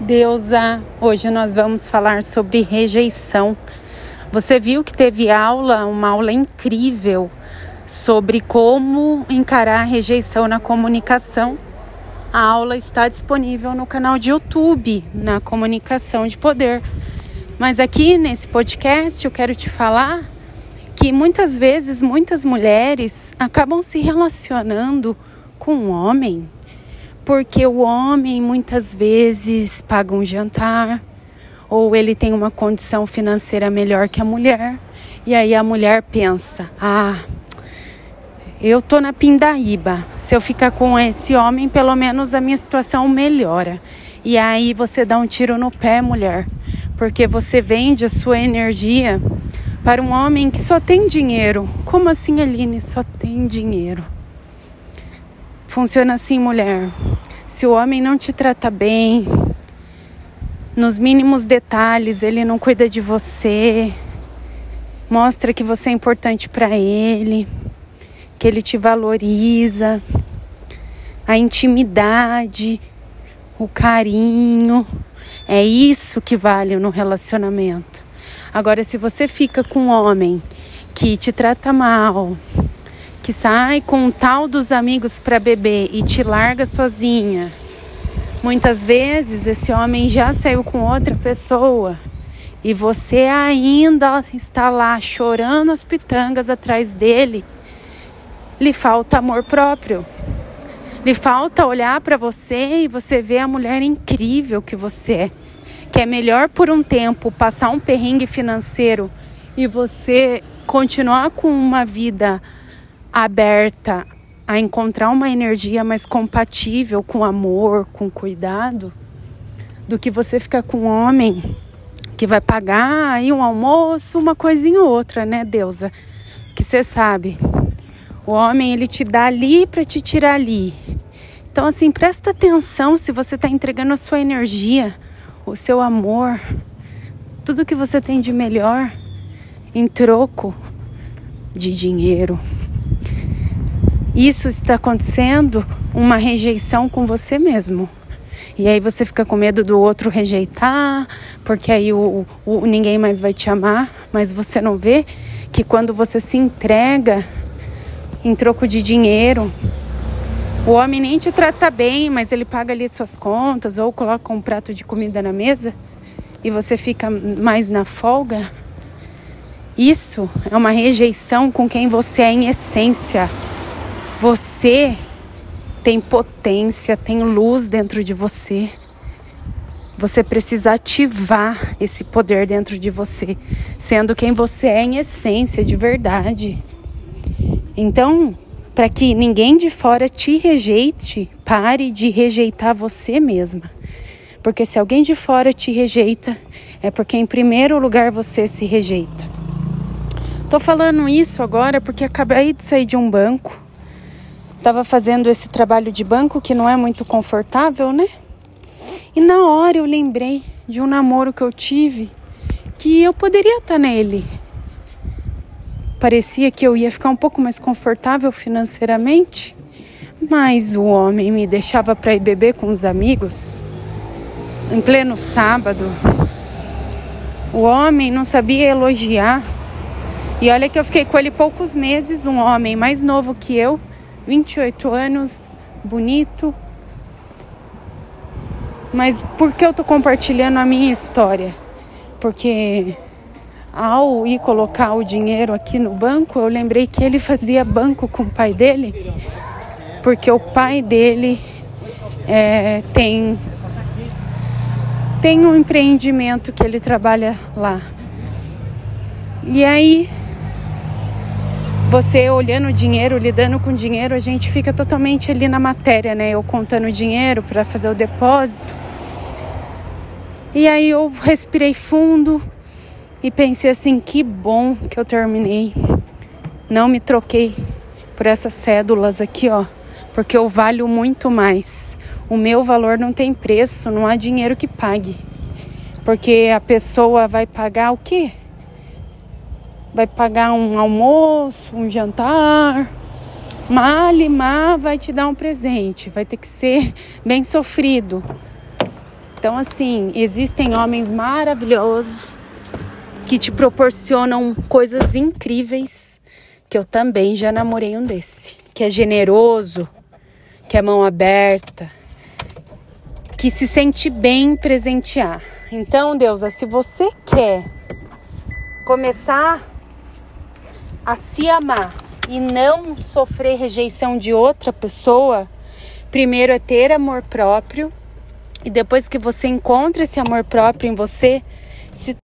Deusa, hoje nós vamos falar sobre rejeição. Você viu que teve aula, uma aula incrível sobre como encarar a rejeição na comunicação. A aula está disponível no canal de YouTube, na Comunicação de Poder. Mas aqui nesse podcast eu quero te falar que muitas vezes muitas mulheres acabam se relacionando com um homem porque o homem muitas vezes paga um jantar ou ele tem uma condição financeira melhor que a mulher. E aí a mulher pensa: "Ah, eu tô na pindaíba. Se eu ficar com esse homem, pelo menos a minha situação melhora". E aí você dá um tiro no pé, mulher, porque você vende a sua energia para um homem que só tem dinheiro. Como assim, Aline? Só tem dinheiro. Funciona assim, mulher. Se o homem não te trata bem, nos mínimos detalhes, ele não cuida de você, mostra que você é importante para ele, que ele te valoriza, a intimidade, o carinho, é isso que vale no relacionamento. Agora, se você fica com um homem que te trata mal, que sai com um tal dos amigos para beber e te larga sozinha. Muitas vezes esse homem já saiu com outra pessoa e você ainda está lá chorando as pitangas atrás dele. Lhe falta amor próprio. Lhe falta olhar para você e você ver a mulher incrível que você é. Que é melhor por um tempo passar um perrengue financeiro e você continuar com uma vida aberta a encontrar uma energia mais compatível com amor, com cuidado, do que você ficar com um homem que vai pagar aí um almoço, uma coisinha ou outra, né, deusa? Que você sabe. O homem ele te dá ali para te tirar ali. Então assim, presta atenção se você está entregando a sua energia, o seu amor, tudo que você tem de melhor em troco de dinheiro. Isso está acontecendo uma rejeição com você mesmo. E aí você fica com medo do outro rejeitar, porque aí o, o, ninguém mais vai te amar, mas você não vê que quando você se entrega em troco de dinheiro, o homem nem te trata bem, mas ele paga ali suas contas ou coloca um prato de comida na mesa e você fica mais na folga. Isso é uma rejeição com quem você é em essência. Você tem potência, tem luz dentro de você. Você precisa ativar esse poder dentro de você, sendo quem você é em essência, de verdade. Então, para que ninguém de fora te rejeite, pare de rejeitar você mesma. Porque se alguém de fora te rejeita, é porque em primeiro lugar você se rejeita. Tô falando isso agora porque acabei de sair de um banco Estava fazendo esse trabalho de banco que não é muito confortável, né? E na hora eu lembrei de um namoro que eu tive que eu poderia estar nele. Parecia que eu ia ficar um pouco mais confortável financeiramente, mas o homem me deixava para ir beber com os amigos em pleno sábado. O homem não sabia elogiar. E olha que eu fiquei com ele poucos meses, um homem mais novo que eu, 28 anos, bonito. Mas por que eu tô compartilhando a minha história? Porque ao ir colocar o dinheiro aqui no banco, eu lembrei que ele fazia banco com o pai dele, porque o pai dele é, tem tem um empreendimento que ele trabalha lá. E aí você olhando o dinheiro, lidando com dinheiro, a gente fica totalmente ali na matéria, né? Eu contando dinheiro para fazer o depósito. E aí eu respirei fundo e pensei assim: que bom que eu terminei. Não me troquei por essas cédulas aqui, ó, porque eu valho muito mais. O meu valor não tem preço, não há dinheiro que pague. Porque a pessoa vai pagar o quê? Vai pagar um almoço, um jantar. Malimar vai te dar um presente, vai ter que ser bem sofrido. Então, assim, existem homens maravilhosos que te proporcionam coisas incríveis. Que eu também já namorei um desse, que é generoso, que é mão aberta, que se sente bem presentear. Então, Deusa, se você quer começar a se amar e não sofrer rejeição de outra pessoa, primeiro é ter amor próprio e depois que você encontra esse amor próprio em você, se